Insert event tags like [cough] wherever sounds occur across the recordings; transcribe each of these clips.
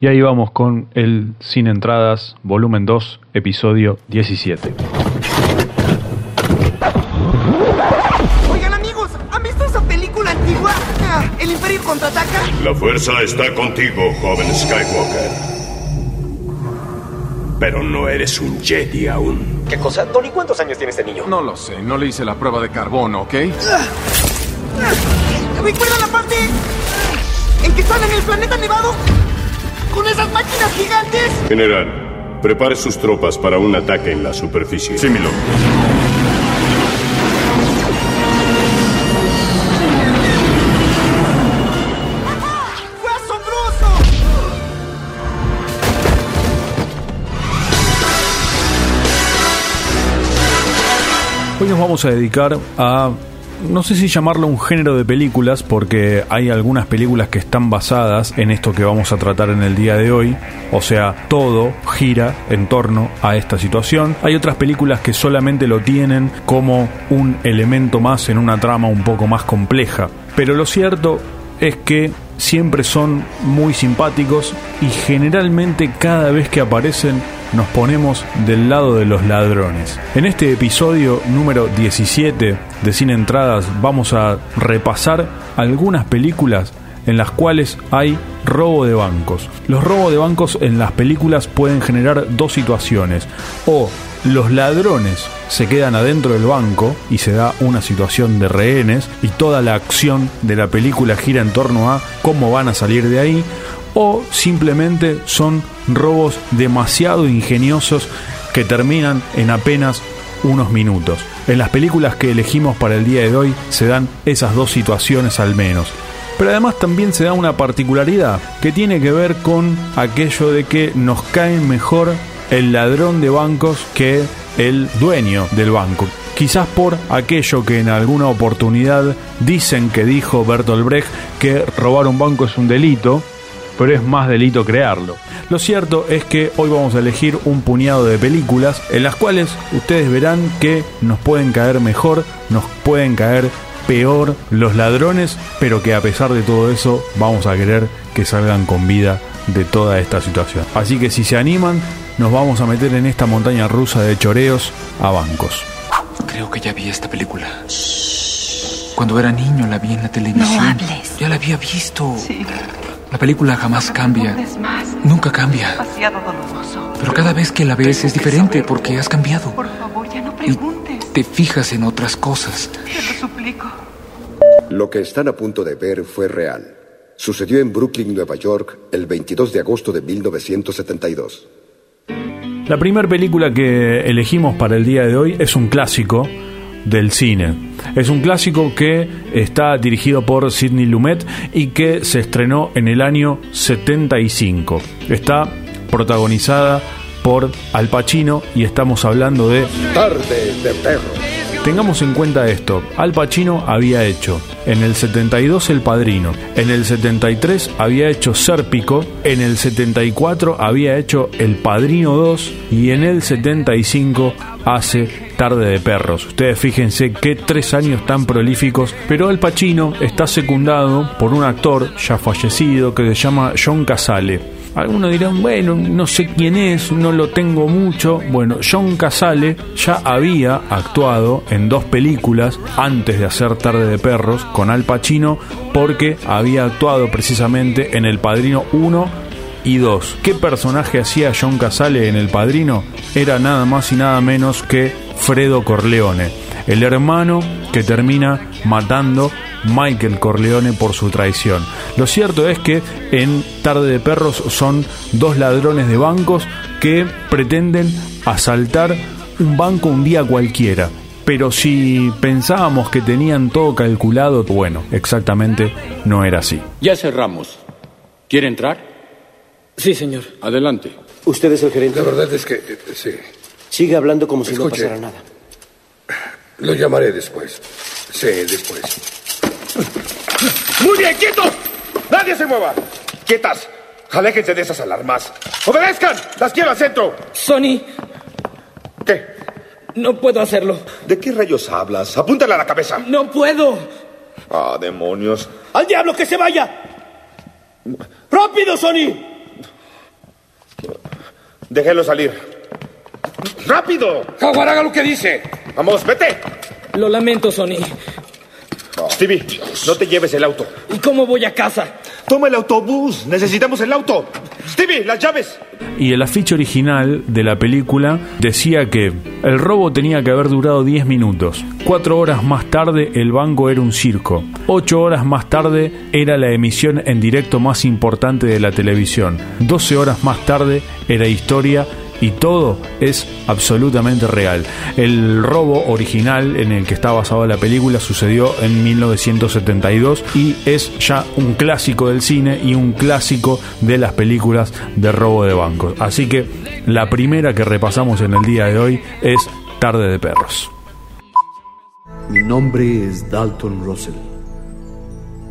Y ahí vamos con el Sin Entradas, volumen 2, episodio 17. Oigan amigos, ¿han visto esa película antigua? Ah, ¿El Imperio contraataca? La fuerza está contigo, joven Skywalker. Pero no eres un Jedi aún. ¿Qué cosa? Tony, ¿cuántos años tiene este niño? No lo sé, no le hice la prueba de carbono, ¿ok? ¿Recuerdan la parte en que están en el planeta nevado? ¿Con esas máquinas gigantes? General, prepare sus tropas para un ataque en la superficie. Sí, mi lord. ¡Fue asombroso! Hoy nos vamos a dedicar a, no sé si llamarlo un género de películas, porque hay algunas películas que están basadas en esto que vamos a tratar en el día de hoy, o sea, todo gira en torno a esta situación. Hay otras películas que solamente lo tienen como un elemento más en una trama un poco más compleja, pero lo cierto es que siempre son muy simpáticos y generalmente cada vez que aparecen nos ponemos del lado de los ladrones. En este episodio número 17 de Sin Entradas vamos a repasar algunas películas en las cuales hay robo de bancos. Los robos de bancos en las películas pueden generar dos situaciones. O los ladrones se quedan adentro del banco y se da una situación de rehenes y toda la acción de la película gira en torno a cómo van a salir de ahí. O simplemente son robos demasiado ingeniosos que terminan en apenas unos minutos. En las películas que elegimos para el día de hoy se dan esas dos situaciones al menos. Pero además también se da una particularidad que tiene que ver con aquello de que nos cae mejor el ladrón de bancos que el dueño del banco. Quizás por aquello que en alguna oportunidad dicen que dijo Bertolt Brecht que robar un banco es un delito, pero es más delito crearlo. Lo cierto es que hoy vamos a elegir un puñado de películas en las cuales ustedes verán que nos pueden caer mejor, nos pueden caer peor los ladrones, pero que a pesar de todo eso vamos a querer que salgan con vida de toda esta situación. Así que si se animan, nos vamos a meter en esta montaña rusa de choreos a bancos. Creo que ya vi esta película. Cuando era niño la vi en la televisión. No hables. Ya la había visto. Sí. La película jamás cambia. No hables más. Nunca cambia. Demasiado doloroso. Pero cada vez que la ves es diferente porque has cambiado. Por favor, ya no Y preguntes. Te fijas en otras cosas. Te lo suplico. Lo que están a punto de ver fue real. Sucedió en Brooklyn, Nueva York, el 22 de agosto de 1972. La primera película que elegimos para el día de hoy es un clásico del cine. Es un clásico que está dirigido por Sidney Lumet y que se estrenó en el año 75. Está protagonizada por Al Pacino y estamos hablando de Tarde de perro. Tengamos en cuenta esto, Al Pacino había hecho en el 72 El Padrino, en el 73 había hecho Sérpico, en el 74 había hecho El Padrino 2 y en el 75 hace Tarde de Perros. Ustedes fíjense qué tres años tan prolíficos, pero Al Pacino está secundado por un actor ya fallecido que se llama John Casale. Algunos dirán, bueno, no sé quién es, no lo tengo mucho. Bueno, John Casale ya había actuado en dos películas antes de hacer Tarde de Perros con Al Pacino porque había actuado precisamente en El Padrino 1 y 2. ¿Qué personaje hacía John Casale en El Padrino? Era nada más y nada menos que Fredo Corleone, el hermano que termina matando Michael Corleone por su traición. Lo cierto es que en Tarde de Perros son dos ladrones de bancos que pretenden asaltar un banco un día cualquiera. Pero si pensábamos que tenían todo calculado, bueno, exactamente no era así. Ya cerramos. ¿Quiere entrar? Sí, señor. Adelante. ¿Usted es el gerente? La verdad es que eh, sí. Sigue hablando como si Escuche. no pasara nada. Lo llamaré después. Sí, después. ¡Muy bien, quietos! ¡Nadie se mueva! ¡Quietas! Aléjense de esas alarmas. ¡Obedezcan! ¡Las quiero al centro! Sony, ¿Qué? no puedo hacerlo. ¿De qué rayos hablas? Apúntale a la cabeza. No puedo. Ah, demonios. ¡Al diablo que se vaya! ¡Rápido, Sony! Déjelo salir. ¡Rápido! Jaguar, haga lo que dice. Vamos, vete. Lo lamento, Sonny. Stevie, no te lleves el auto. ¿Y cómo voy a casa? Toma el autobús. Necesitamos el auto. Stevie, las llaves. Y el afiche original de la película decía que el robo tenía que haber durado 10 minutos. Cuatro horas más tarde el banco era un circo. Ocho horas más tarde era la emisión en directo más importante de la televisión. 12 horas más tarde era historia y todo es absolutamente real. El robo original en el que está basada la película sucedió en 1972 y es ya un clásico del cine y un clásico de las películas de robo de bancos. Así que la primera que repasamos en el día de hoy es Tarde de Perros. Mi nombre es Dalton Russell.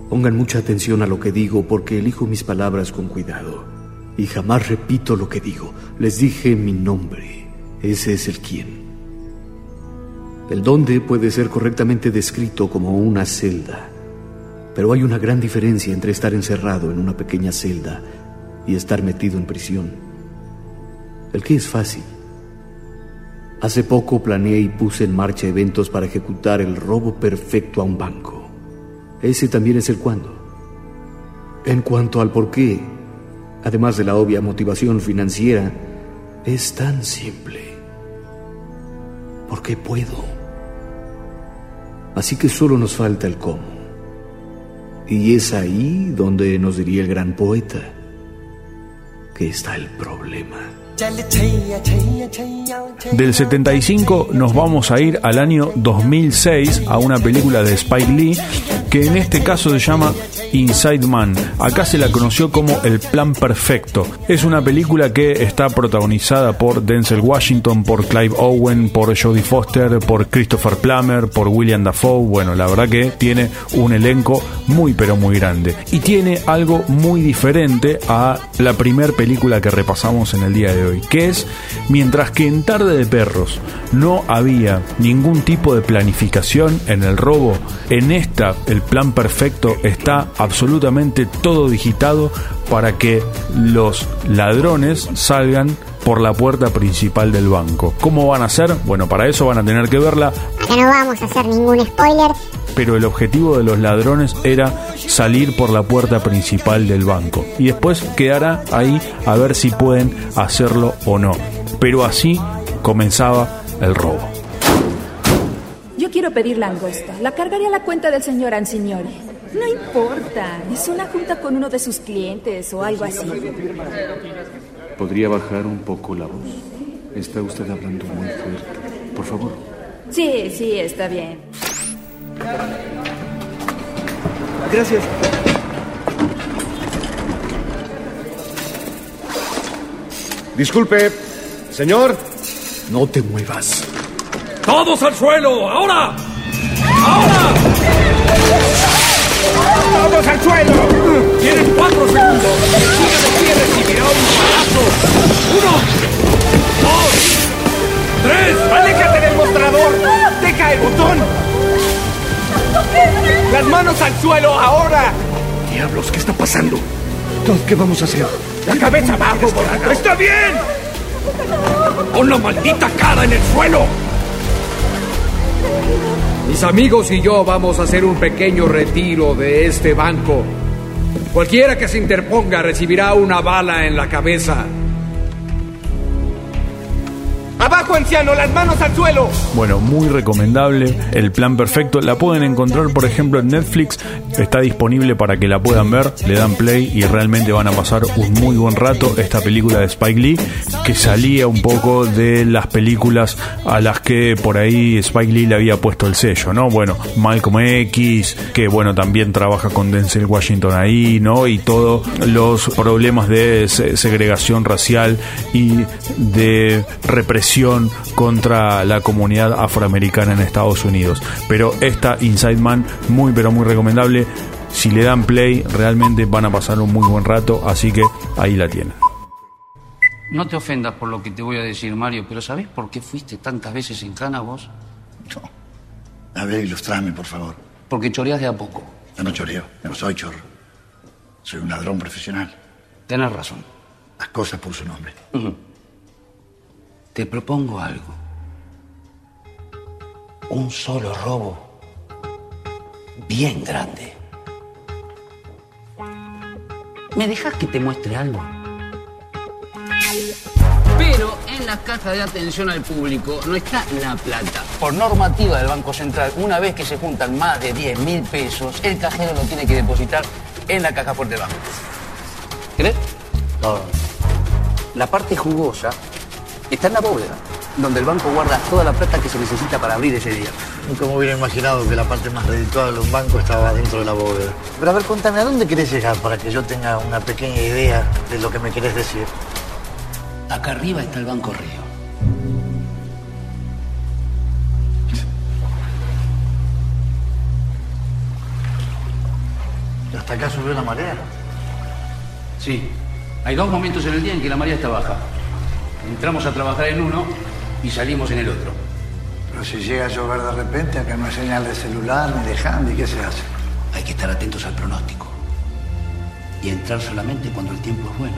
Pongan mucha atención a lo que digo porque elijo mis palabras con cuidado y jamás repito lo que digo. Les dije mi nombre. Ese es el quién. El dónde puede ser correctamente descrito como una celda, pero hay una gran diferencia entre estar encerrado en una pequeña celda y estar metido en prisión. El qué es fácil. Hace poco planeé y puse en marcha eventos para ejecutar el robo perfecto a un banco. Ese también es el cuándo. En cuanto al por qué, además de la obvia motivación financiera, es tan simple. Porque puedo. Así que solo nos falta el cómo. Y es ahí donde nos diría el gran poeta que está el problema. Del 75 nos vamos a ir al año 2006 a una película de Spike Lee que en este caso se llama Inside Man. Acá se la conoció como El Plan Perfecto. Es una película que está protagonizada por Denzel Washington, por Clive Owen, por Jodie Foster, por Christopher Plummer, por William Dafoe. Bueno, la verdad que tiene un elenco muy pero muy grande. Y tiene algo muy diferente a la primer película que repasamos en el día de hoy, que es mientras que en Tarde de Perros no había ningún tipo de planificación en el robo, en esta el plan perfecto está absolutamente todo digitado para que los ladrones salgan por la puerta principal del banco. ¿Cómo van a hacer? Bueno, para eso van a tener que verla. Acá no vamos a hacer ningún spoiler. Pero el objetivo de los ladrones era salir por la puerta principal del banco. Y después quedará ahí a ver si pueden hacerlo o no. Pero así comenzaba el robo. Yo quiero pedir langosta. La cargaré a la cuenta del señor Ansignori. No importa. Es una junta con uno de sus clientes o algo así. ¿Podría bajar un poco la voz? Está usted hablando muy fuerte. Por favor. Sí, sí, está bien. Gracias. Disculpe, señor. No te muevas. ¡Todos al suelo! ¡Ahora! ¡Ahora! ¡Todos al suelo! Tienes cuatro segundos. De pie recibirá un balazo. ¡Uno! ¡Dos! ¡Tres! ¡Aléjate del mostrador! ¡Deja el botón! ¡Las manos al suelo ahora! Diablos, ¿qué está pasando? ¿Qué vamos a hacer? ¡La cabeza abajo! ¡Está bien! ¡Pon la maldita cara en el suelo! Mis amigos y yo vamos a hacer un pequeño retiro de este banco. Cualquiera que se interponga recibirá una bala en la cabeza. Bueno, muy recomendable. El plan perfecto. La pueden encontrar, por ejemplo, en Netflix. Está disponible para que la puedan ver. Le dan play y realmente van a pasar un muy buen rato. Esta película de Spike Lee, que salía un poco de las películas a las que por ahí Spike Lee le había puesto el sello, ¿no? Bueno, Malcolm X, que bueno, también trabaja con Denzel Washington ahí, ¿no? Y todos los problemas de segregación racial y de represión contra la comunidad afroamericana en Estados Unidos. Pero esta Inside Man, muy pero muy recomendable. Si le dan play, realmente van a pasar un muy buen rato, así que ahí la tienen. No te ofendas por lo que te voy a decir, Mario, pero ¿sabes por qué fuiste tantas veces en cana vos? A ver, ilustrame, por favor. Porque choreas de a poco. Yo no choreo, yo no soy chorro. Soy un ladrón profesional. Tienes razón. Las cosas por su nombre. Te propongo algo. Un solo robo. Bien grande. ¿Me dejas que te muestre algo? Pero en la caja de atención al público no está la plata. Por normativa del Banco Central, una vez que se juntan más de 10 mil pesos, el cajero lo tiene que depositar en la caja fuerte del banco. ¿Crees? No. La parte jugosa está en la bóveda, donde el banco guarda toda la plata que se necesita para abrir ese día. Nunca me hubiera imaginado que la parte más redituable de un banco estaba dentro de la bóveda. Pero a ver, contame, ¿a dónde querés llegar para que yo tenga una pequeña idea de lo que me querés decir? Acá arriba está el Banco Río. ¿Y hasta acá subió la marea? Sí. Hay dos momentos en el día en que la marea está baja. Entramos a trabajar en uno y salimos en el otro. Pero si llega a llover de repente, acá no hay señal de celular ni de handy, ¿qué se hace? Hay que estar atentos al pronóstico. Y entrar solamente cuando el tiempo es bueno.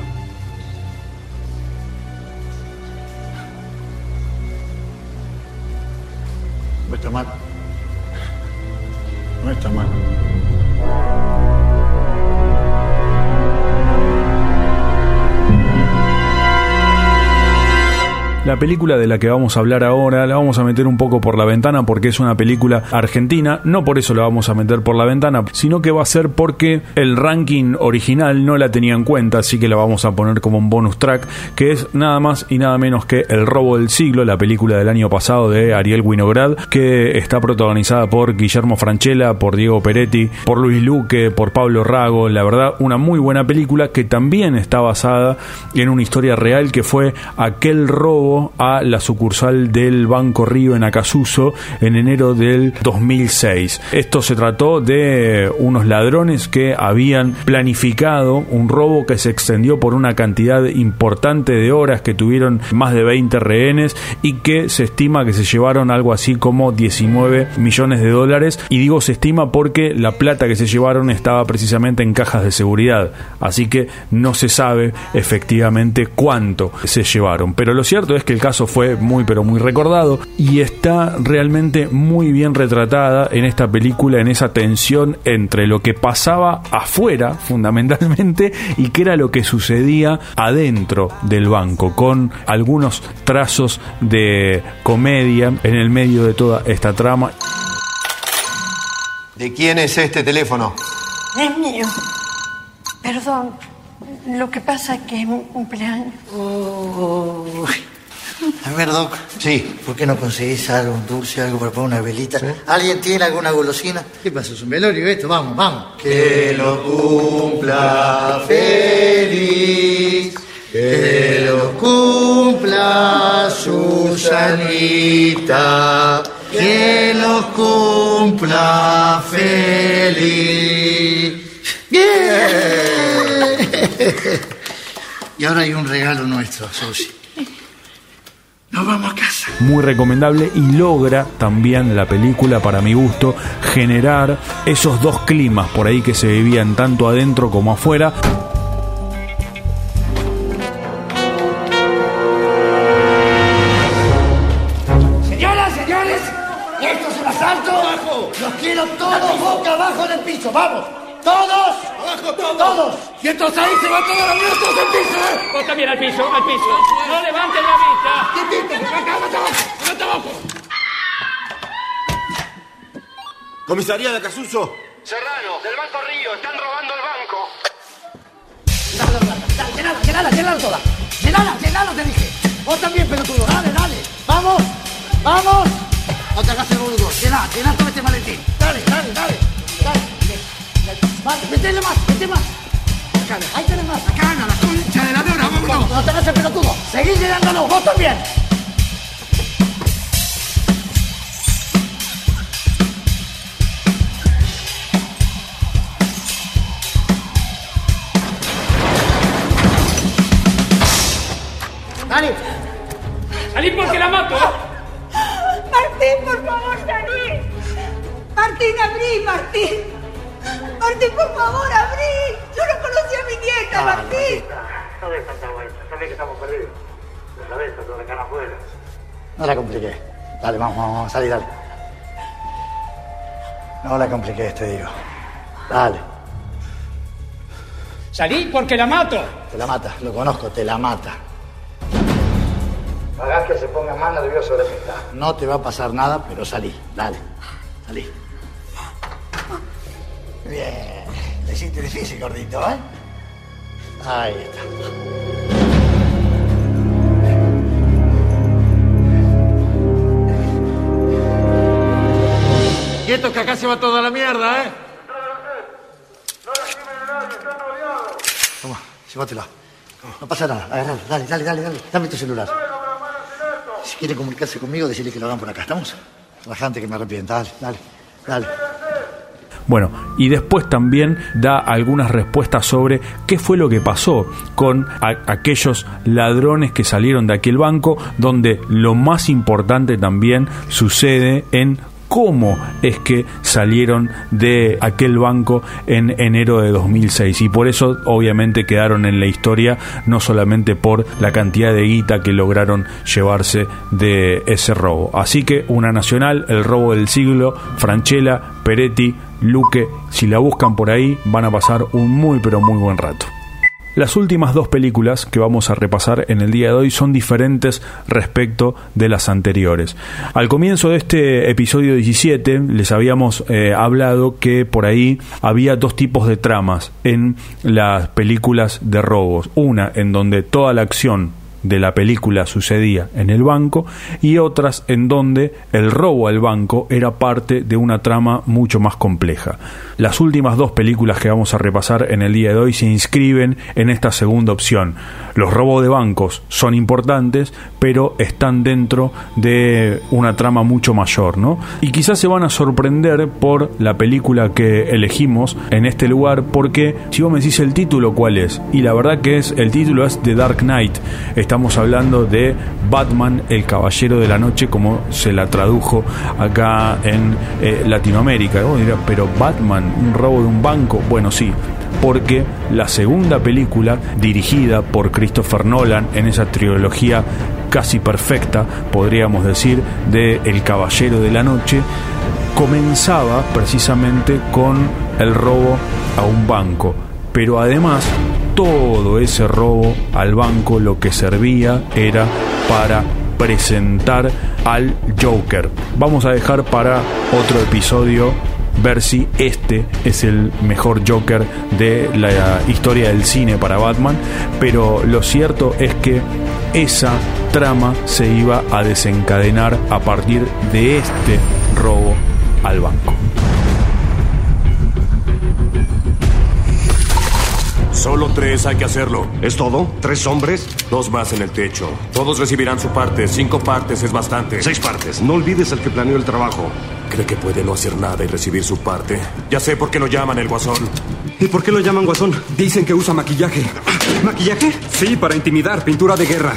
No está mal. No está mal. La película de la que vamos a hablar ahora la vamos a meter un poco por la ventana porque es una película argentina, no por eso la vamos a meter por la ventana, sino que va a ser porque el ranking original no la tenía en cuenta, así que la vamos a poner como un bonus track, que es nada más y nada menos que El robo del siglo, la película del año pasado de Ariel Winograd, que está protagonizada por Guillermo Franchella, por Diego Peretti, por Luis Luque, por Pablo Rago, la verdad una muy buena película que también está basada en una historia real que fue aquel robo a la sucursal del Banco Río en Acasuso en enero del 2006. Esto se trató de unos ladrones que habían planificado un robo que se extendió por una cantidad importante de horas, que tuvieron más de 20 rehenes y que se estima que se llevaron algo así como 19 millones de dólares. Y digo se estima porque la plata que se llevaron estaba precisamente en cajas de seguridad. Así que no se sabe efectivamente cuánto se llevaron. Pero lo cierto es que el caso fue muy pero muy recordado y está realmente muy bien retratada en esta película en esa tensión entre lo que pasaba afuera fundamentalmente y qué era lo que sucedía adentro del banco con algunos trazos de comedia en el medio de toda esta trama. ¿De quién es este teléfono? Es mío. Perdón. Lo que pasa es que es mi cumpleaños. A Doc. Sí. ¿Por qué no conseguís algo, un dulce, algo para poner una velita? ¿Alguien tiene alguna golosina? ¿Qué pasa? ¿Es un velorio esto? Vamos, vamos. Que lo cumpla feliz. Que lo cumpla Susanita. Que lo cumpla feliz. ¡Bien! [laughs] y ahora hay un regalo nuestro, Susi. Muy recomendable y logra también la película, para mi gusto, generar esos dos climas por ahí que se vivían tanto adentro como afuera. Todos. Y entonces ahí se va toda la vida todos al piso, ¿eh? Vos también al piso, al piso. No levanten la vista. Quietito, acá, acá abajo. Acá abajo. Comisaría de Acasuso. Serrano, del Banco Río, están robando el banco. Dale, llenala, llenala, llenala toda. Llenala, llenala, te dije. Vos también, pelotudo. Dale, dale. Vamos. Vamos. No te hagas el boludo. Llená, llená todo este maletín. Dale, dale, dale. Dale. Vale, metele más, metele más. Acá, ahí tenés más. Acá, Ana, la concha de la lora, vámonos. No te hagas el pelotudo. Seguí llenándolo, vos también. Dale. Salí porque la mato. Martín, por favor, salí. Martín, abrí, Martín. Martín, por favor, abrí. Yo no conocí a mi nieta, Martín. No dejes tanta vuelta, sabés que estamos perdidos. La ves, toda la cara afuera. No la compliqué. Dale, vamos, vamos, vamos, salí, dale. No la compliqué, te digo. Dale. Salí porque la mato. Te la mata, lo conozco, te la mata. Hagás que se ponga más nervioso de lo está. No te va a pasar nada, pero salí, dale. Salí. Bien. Le hiciste difícil, gordito, ¿eh? Ahí está. Quieto que acá se va toda la mierda, ¿eh? Toma, llévatela. No pasa nada, agarralo. Dale, dale, dale, dale. Dame tu celular. Si quiere comunicarse conmigo, decirle que lo hagan por acá. ¿Estamos? La gente que me arrepienta. Dale, dale, dale. Bueno, y después también da algunas respuestas sobre qué fue lo que pasó con aquellos ladrones que salieron de aquel banco, donde lo más importante también sucede en cómo es que salieron de aquel banco en enero de 2006 y por eso obviamente quedaron en la historia no solamente por la cantidad de guita que lograron llevarse de ese robo. Así que una nacional, el robo del siglo, Franchella, Peretti, Luque, si la buscan por ahí van a pasar un muy pero muy buen rato. Las últimas dos películas que vamos a repasar en el día de hoy son diferentes respecto de las anteriores. Al comienzo de este episodio 17 les habíamos eh, hablado que por ahí había dos tipos de tramas en las películas de robos. Una en donde toda la acción de la película sucedía en el banco y otras en donde el robo al banco era parte de una trama mucho más compleja. Las últimas dos películas que vamos a repasar en el día de hoy se inscriben en esta segunda opción. Los robos de bancos son importantes, pero están dentro de una trama mucho mayor, ¿no? Y quizás se van a sorprender por la película que elegimos en este lugar, porque si vos me decís el título, ¿cuál es? Y la verdad que es, el título es The Dark Knight. Estamos hablando de Batman, el Caballero de la Noche, como se la tradujo acá en eh, Latinoamérica. Pero Batman, un robo de un banco. Bueno, sí, porque la segunda película, dirigida por Christopher Nolan en esa trilogía casi perfecta, podríamos decir, de El Caballero de la Noche, comenzaba precisamente con el robo a un banco. Pero además, todo ese robo al banco lo que servía era para presentar al Joker. Vamos a dejar para otro episodio ver si este es el mejor Joker de la historia del cine para Batman, pero lo cierto es que esa trama se iba a desencadenar a partir de este robo al banco. Solo tres hay que hacerlo. ¿Es todo? ¿Tres hombres? Dos más en el techo. Todos recibirán su parte. Cinco partes es bastante. Seis partes. No olvides el que planeó el trabajo. ¿Cree que puede no hacer nada y recibir su parte? Ya sé por qué lo llaman el guasón. ¿Y por qué lo llaman guasón? Dicen que usa maquillaje. [gasps] ¿Maquillaje? Sí, para intimidar, pintura de guerra.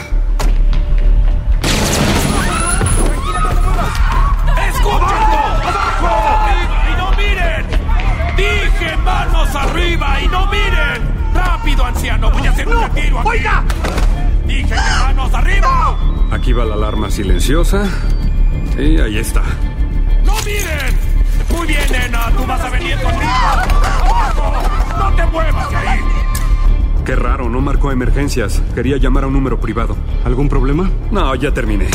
¡Escúchenlo! ¡Abajo! ¡Y no miren! ¡Dije manos arriba y no miren! ¡Rápido, anciano! ¡Voy a hacer un retiro aquí! ¡Oiga! ¡Dije que manos arriba! Aquí va la alarma silenciosa. Y ahí está. ¡No miren! Muy bien, nena. Tú vas a venir conmigo. ¡Abajo! ¡No te muevas de ahí! Qué raro, no marcó emergencias. Quería llamar a un número privado. ¿Algún problema? No, ya terminé.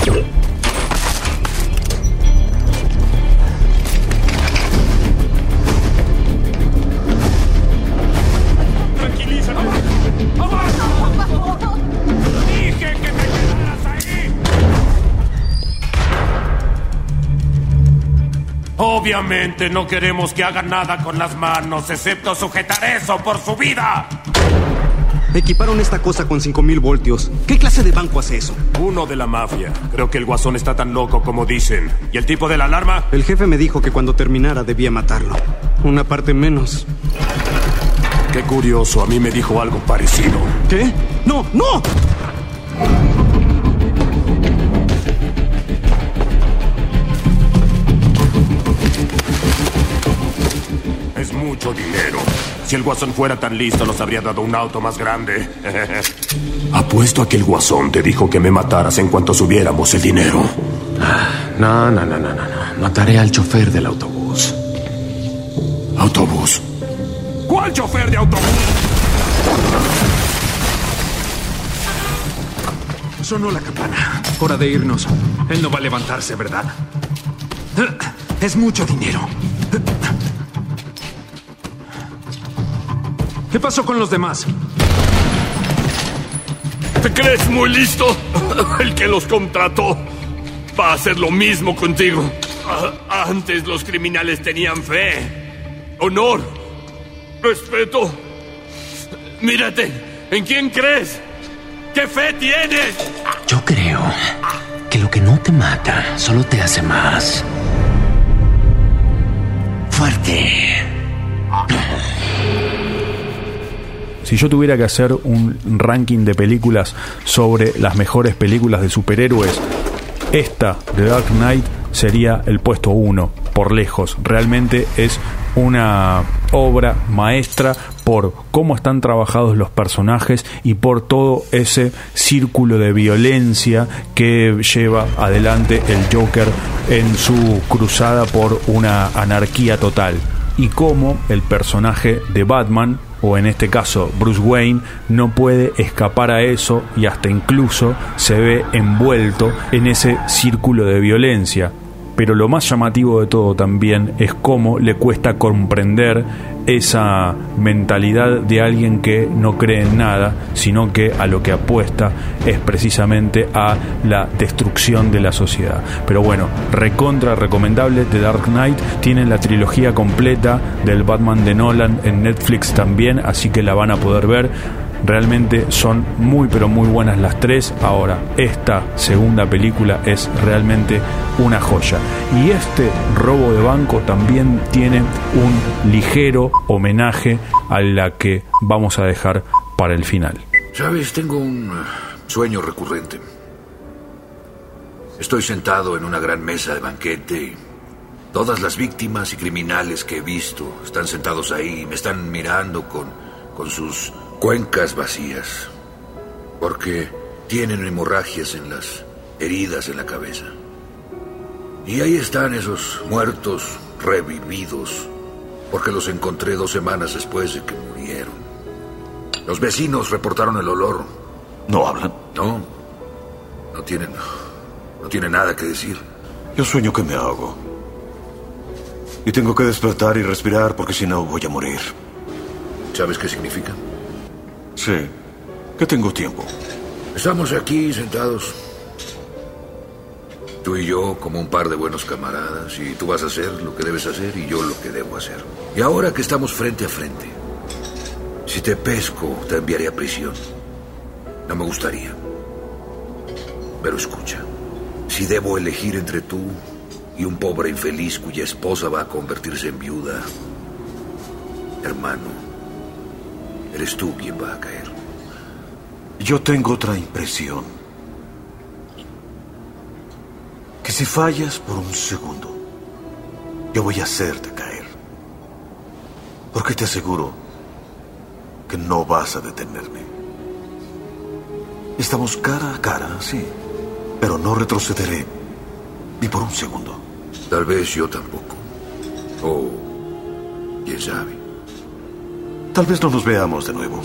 Obviamente no queremos que hagan nada con las manos, excepto sujetar eso por su vida. Equiparon esta cosa con 5000 voltios. ¿Qué clase de banco hace eso? Uno de la mafia. Creo que el guasón está tan loco como dicen. ¿Y el tipo de la alarma? El jefe me dijo que cuando terminara debía matarlo. Una parte menos. Qué curioso, a mí me dijo algo parecido. ¿Qué? ¡No, no! Mucho dinero. Si el guasón fuera tan listo, nos habría dado un auto más grande. [laughs] Apuesto a que el guasón te dijo que me mataras en cuanto subiéramos el dinero. No, no, no, no, no. no. Mataré al chofer del autobús. ¿Autobús? ¿Cuál chofer de autobús? Sonó la campana. Hora de irnos. Él no va a levantarse, ¿verdad? Es mucho dinero. ¿Qué pasó con los demás? ¿Te crees muy listo? [laughs] El que los contrató va a hacer lo mismo contigo. Antes los criminales tenían fe, honor, respeto. Mírate, ¿en quién crees? ¿Qué fe tienes? Yo creo que lo que no te mata solo te hace más fuerte. Si yo tuviera que hacer un ranking de películas sobre las mejores películas de superhéroes, esta, The Dark Knight, sería el puesto uno, por lejos. Realmente es una obra maestra por cómo están trabajados los personajes y por todo ese círculo de violencia que lleva adelante el Joker en su cruzada por una anarquía total y cómo el personaje de Batman, o en este caso Bruce Wayne, no puede escapar a eso y hasta incluso se ve envuelto en ese círculo de violencia. Pero lo más llamativo de todo también es cómo le cuesta comprender esa mentalidad de alguien que no cree en nada, sino que a lo que apuesta es precisamente a la destrucción de la sociedad. Pero bueno, recontra recomendable The Dark Knight, tienen la trilogía completa del Batman de Nolan en Netflix también, así que la van a poder ver. Realmente son muy pero muy buenas las tres. Ahora, esta segunda película es realmente una joya. Y este robo de banco también tiene un ligero homenaje a la que vamos a dejar para el final. Sabes, tengo un eh, sueño recurrente. Estoy sentado en una gran mesa de banquete todas las víctimas y criminales que he visto están sentados ahí y me están mirando con, con sus cuencas vacías. Porque tienen hemorragias en las heridas en la cabeza. Y ahí están esos muertos revividos porque los encontré dos semanas después de que murieron. Los vecinos reportaron el olor. ¿No hablan? No. No tienen. No tienen nada que decir. Yo sueño que me ahogo. Y tengo que despertar y respirar porque si no voy a morir. ¿Sabes qué significa? Sí. Que tengo tiempo. Estamos aquí sentados. Tú y yo como un par de buenos camaradas y tú vas a hacer lo que debes hacer y yo lo que debo hacer. Y ahora que estamos frente a frente, si te pesco te enviaré a prisión. No me gustaría. Pero escucha, si debo elegir entre tú y un pobre infeliz cuya esposa va a convertirse en viuda, hermano, eres tú quien va a caer. Yo tengo otra impresión. Que si fallas por un segundo, yo voy a hacerte caer. Porque te aseguro que no vas a detenerme. Estamos cara a cara, sí. Pero no retrocederé ni por un segundo. Tal vez yo tampoco. O quién sabe. Tal vez no nos veamos de nuevo.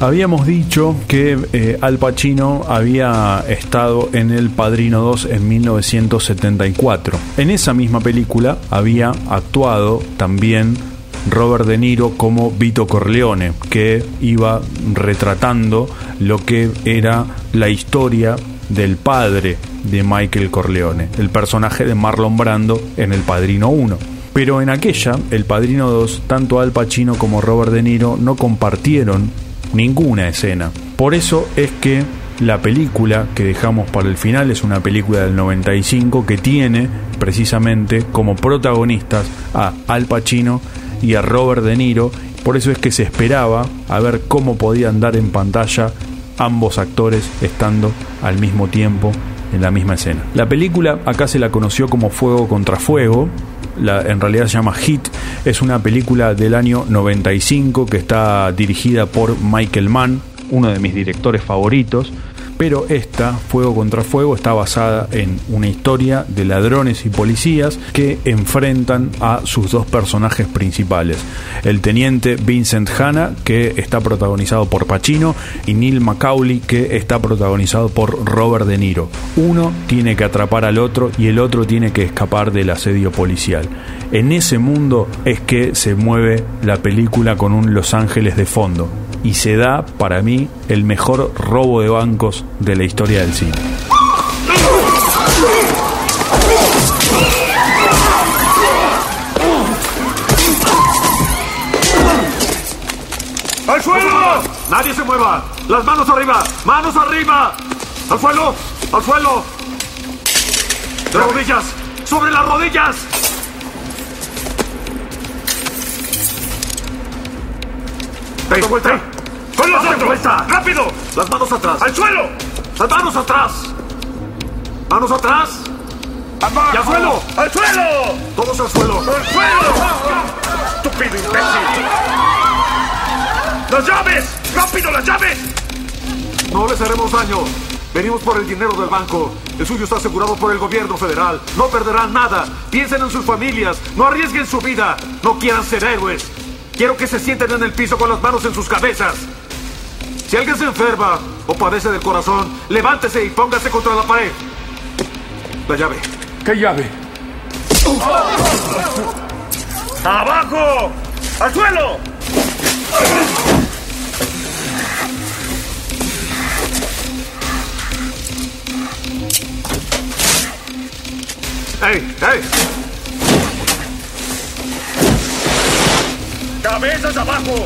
Habíamos dicho que eh, Al Pacino había estado en El Padrino 2 en 1974. En esa misma película había actuado también Robert De Niro como Vito Corleone, que iba retratando lo que era la historia del padre de Michael Corleone, el personaje de Marlon Brando en El Padrino 1. Pero en aquella, El Padrino 2, tanto Al Pacino como Robert De Niro no compartieron ninguna escena. Por eso es que la película que dejamos para el final es una película del 95 que tiene precisamente como protagonistas a Al Pacino y a Robert De Niro. Por eso es que se esperaba a ver cómo podían dar en pantalla ambos actores estando al mismo tiempo en la misma escena. La película acá se la conoció como Fuego contra Fuego, la, en realidad se llama Hit, es una película del año 95 que está dirigida por Michael Mann. uno de mis directores favoritos. Pero esta, Fuego contra Fuego, está basada en una historia de ladrones y policías que enfrentan a sus dos personajes principales. El teniente Vincent Hanna, que está protagonizado por Pacino, y Neil Macaulay, que está protagonizado por Robert De Niro. Uno tiene que atrapar al otro y el otro tiene que escapar del asedio policial. En ese mundo es que se mueve la película con un Los Ángeles de fondo y se da, para mí, el mejor robo de bancos de la historia del cine. ¡Al suelo! ¡Nadie se mueva! ¡Las manos arriba! ¡Manos arriba! ¡Al suelo! ¡Al suelo! ¡De rodillas! ¡Sobre las rodillas! ¡Ey, vuelta! ¡Con los otros! vuelta! ¡Rápido! ¡Las manos atrás! ¡Al suelo! ¡Las manos atrás! ¡Manos atrás! ¡Abajo! ¡Y al suelo! ¡Al suelo! ¡Todos al suelo! ¡Al suelo! ¡Estúpido imbécil! ¡Las llaves! ¡Rápido, las llaves! No les haremos daño. Venimos por el dinero del banco. El suyo está asegurado por el gobierno federal. No perderán nada. Piensen en sus familias. No arriesguen su vida. No quieran ser héroes. Quiero que se sienten en el piso con las manos en sus cabezas. Si alguien se enferma o padece del corazón, levántese y póngase contra la pared. La llave. ¿Qué llave? ¡Abajo! ¡Al suelo! ¡Ey! ¡Ey! ¡Cabezas abajo!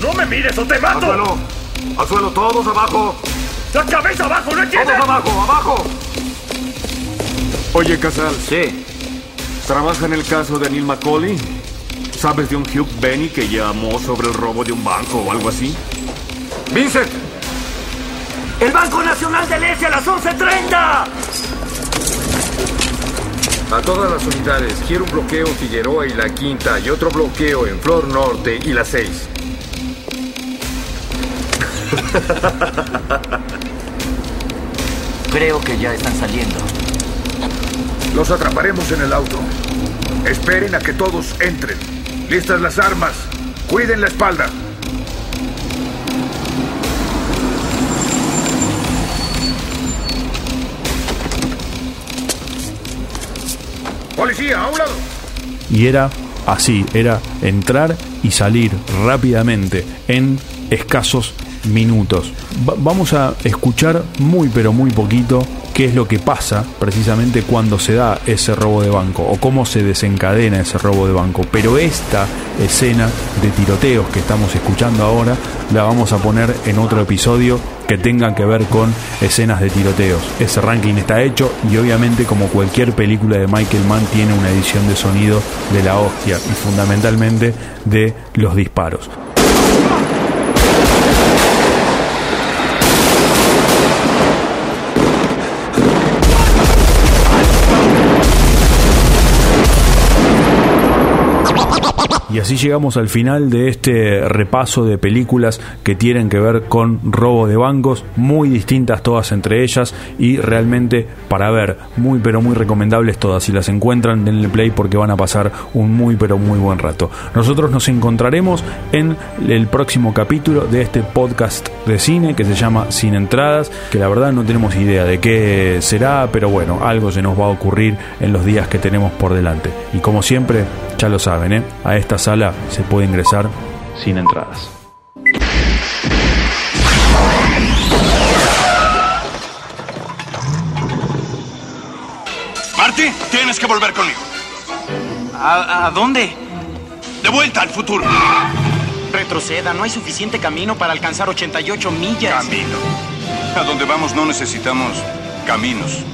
¡No me mires o te ¡Al mato! suelo! ¡Al suelo! ¡Todos abajo! ¡La cabeza abajo! ¿No entiendes? ¡Todos abajo! ¡Abajo! Oye, Casal. Sí. ¿Trabaja en el caso de Neil Macaulay? ¿Sabes de un Hugh Benny que llamó sobre el robo de un banco o algo así? ¡Vincent! ¡El Banco Nacional del Este a las 11.30! A todas las unidades, quiero un bloqueo en Figueroa y la Quinta y otro bloqueo en Flor Norte y la 6. [laughs] Creo que ya están saliendo. Los atraparemos en el auto. Esperen a que todos entren. Listas las armas. Cuiden la espalda. Policía, a un lado. Y era así, era entrar y salir rápidamente en escasos minutos. Va- vamos a escuchar muy pero muy poquito qué es lo que pasa precisamente cuando se da ese robo de banco o cómo se desencadena ese robo de banco. Pero esta escena de tiroteos que estamos escuchando ahora la vamos a poner en otro episodio que tenga que ver con escenas de tiroteos. Ese ranking está hecho y obviamente como cualquier película de Michael Mann tiene una edición de sonido de la hostia y fundamentalmente de los disparos. Y así llegamos al final de este repaso de películas que tienen que ver con robo de bancos, muy distintas todas entre ellas y realmente para ver, muy pero muy recomendables todas. Si las encuentran, denle play porque van a pasar un muy pero muy buen rato. Nosotros nos encontraremos en el próximo capítulo de este podcast de cine que se llama Sin Entradas, que la verdad no tenemos idea de qué será, pero bueno, algo se nos va a ocurrir en los días que tenemos por delante. Y como siempre, ya lo saben, ¿eh? a esta sala se puede ingresar sin entradas. Marty, tienes que volver conmigo. ¿A, a dónde? De vuelta al futuro. Retroceda, no hay suficiente camino para alcanzar 88 millas. Camino. A donde vamos no necesitamos caminos.